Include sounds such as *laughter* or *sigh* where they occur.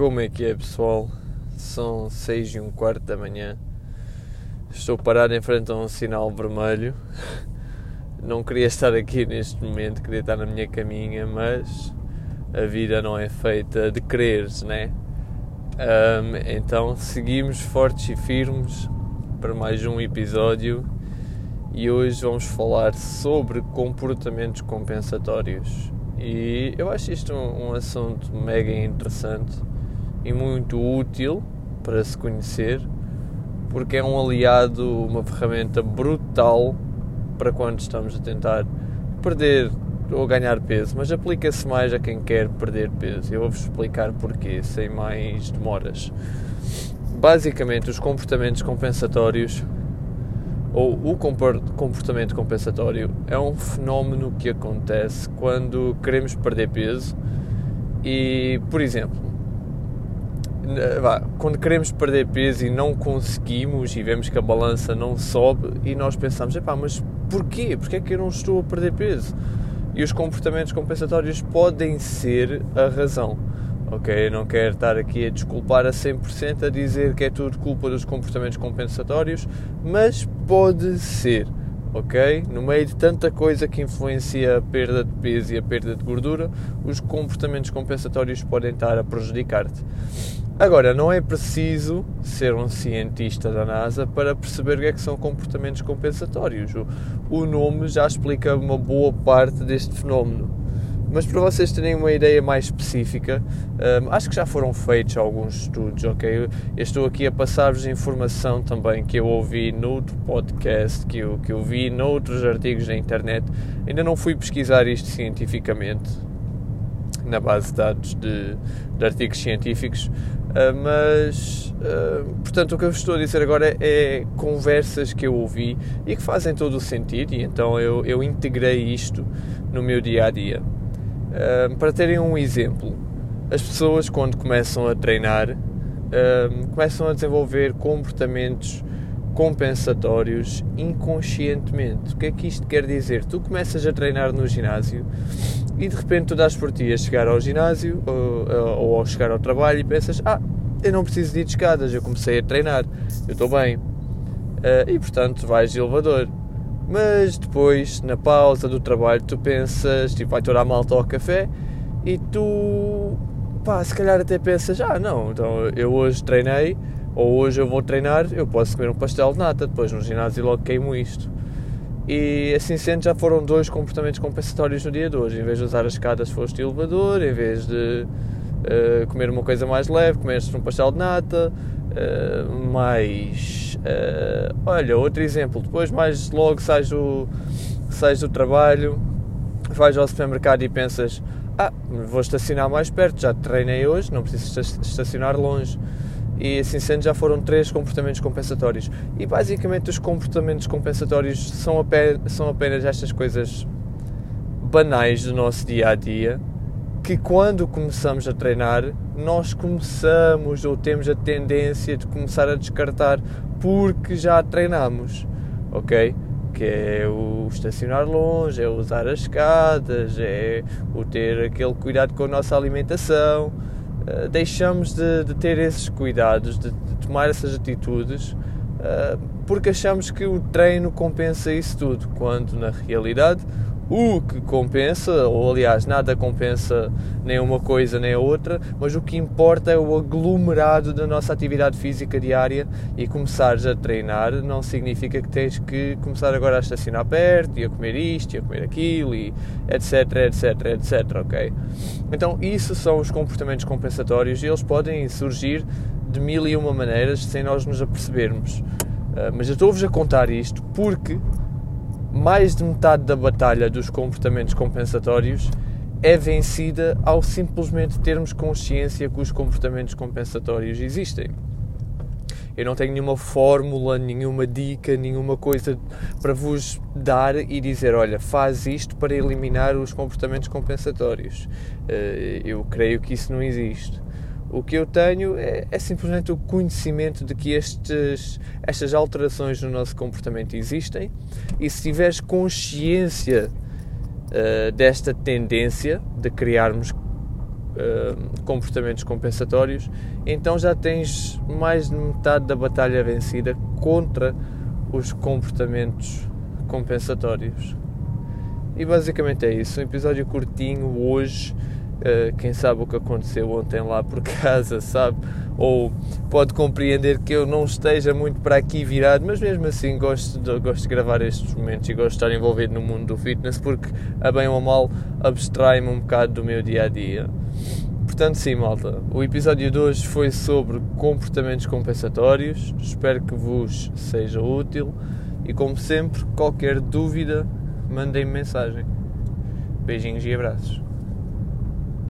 Como é que é, pessoal? São seis e um quarto da manhã. Estou parado em frente a um sinal vermelho. *laughs* Não queria estar aqui neste momento, queria estar na minha caminha, mas a vida não é feita de quereres, né? Um, então seguimos fortes e firmes para mais um episódio e hoje vamos falar sobre comportamentos compensatórios. E eu acho isto um, um assunto mega interessante e muito útil para se conhecer, porque é um aliado, uma ferramenta brutal para quando estamos a tentar perder ou ganhar peso, mas aplica-se mais a quem quer perder peso. Eu vou-vos explicar porquê, sem mais demoras. Basicamente, os comportamentos compensatórios ou o comportamento compensatório é um fenómeno que acontece quando queremos perder peso e, por exemplo, quando queremos perder peso e não conseguimos e vemos que a balança não sobe e nós pensamos, epá, mas porquê? Porquê é que eu não estou a perder peso? E os comportamentos compensatórios podem ser a razão ok? Eu não quero estar aqui a desculpar a 100% a dizer que é tudo culpa dos comportamentos compensatórios, mas pode ser, ok? No meio de tanta coisa que influencia a perda de peso e a perda de gordura, os comportamentos compensatórios podem estar a prejudicar-te. Agora, não é preciso ser um cientista da NASA para perceber o que, é que são comportamentos compensatórios. O, o nome já explica uma boa parte deste fenómeno mas para vocês terem uma ideia mais específica, um, acho que já foram feitos alguns estudos, ok? Eu estou aqui a passar-vos informação também que eu ouvi noutro podcast, que eu, que eu vi noutros artigos na internet. Ainda não fui pesquisar isto cientificamente, na base de dados de, de artigos científicos, uh, mas, uh, portanto, o que eu estou a dizer agora é, é, conversas que eu ouvi e que fazem todo o sentido, e então eu, eu integrei isto no meu dia a dia para terem um exemplo, as pessoas quando começam a treinar começam a desenvolver comportamentos compensatórios inconscientemente. O que é que isto quer dizer? Tu começas a treinar no ginásio e de repente tu dás por ti a chegar ao ginásio ou, ou ao chegar ao trabalho e pensas: Ah, eu não preciso de ir de escadas, eu comecei a treinar, eu estou bem. Uh, e portanto vais de elevador. Mas depois, na pausa do trabalho, tu pensas, tipo, vai toda a malta ao café e tu, pá, se calhar até pensas, ah, não, então eu hoje treinei, ou hoje eu vou treinar, eu posso comer um pastel de nata, depois no ginásio logo queimo isto. E assim sendo, já foram dois comportamentos compensatórios no dia de hoje. Em vez de usar as escadas, foste elevador, em vez de uh, comer uma coisa mais leve, comeste um pastel de nata, uh, mais Uh, olha, outro exemplo, depois mais logo sais do, sais do trabalho, vais ao supermercado e pensas ah, vou estacionar mais perto, já treinei hoje, não preciso estacionar longe. E assim sendo, já foram três comportamentos compensatórios. E basicamente os comportamentos compensatórios são apenas, são apenas estas coisas banais do nosso dia a dia que quando começamos a treinar, nós começamos ou temos a tendência de começar a descartar porque já treinamos, ok? Que é o estacionar longe, é usar as escadas, é o ter aquele cuidado com a nossa alimentação. Uh, deixamos de, de, ter esses cuidados, de, de tomar essas atitudes, uh, porque achamos que o treino compensa isso tudo, quando na realidade o que compensa, ou aliás, nada compensa nem uma coisa nem a outra, mas o que importa é o aglomerado da nossa atividade física diária e começares a treinar não significa que tens que começar agora a estacionar perto e a comer isto e a comer aquilo e etc, etc, etc, ok? Então, isso são os comportamentos compensatórios e eles podem surgir de mil e uma maneiras sem nós nos apercebermos. Uh, mas eu estou-vos a contar isto porque mais de metade da batalha dos comportamentos compensatórios é vencida ao simplesmente termos consciência que os comportamentos compensatórios existem. Eu não tenho nenhuma fórmula, nenhuma dica, nenhuma coisa para vos dar e dizer: olha, faz isto para eliminar os comportamentos compensatórios. Eh, eu creio que isso não existe. O que eu tenho é, é, simplesmente o conhecimento de que estes, estas alterações no nosso comportamento existem e se tiveres consciência uh, desta tendência de criarmos uh, comportamentos compensatórios, então já tens mais de metade da batalha vencida contra os comportamentos compensatórios. E basicamente é isso. Um episódio curtinho hoje. Uh, quem sabe o que aconteceu ontem lá por *laughs* casa, sabe? Ou pode compreender que eu não esteja muito para aqui virado, mas mesmo assim gosto de, gosto de gravar estes momentos e gosto de estar envolvido no mundo do fitness porque, a bem ou a mal, abstrai-me um bocado do meu dia a dia. Portanto, sim, malta, o episódio de hoje foi sobre comportamentos compensatórios. Espero que vos seja útil e, como sempre, qualquer dúvida, mandem-me mensagem. Beijinhos e abraços.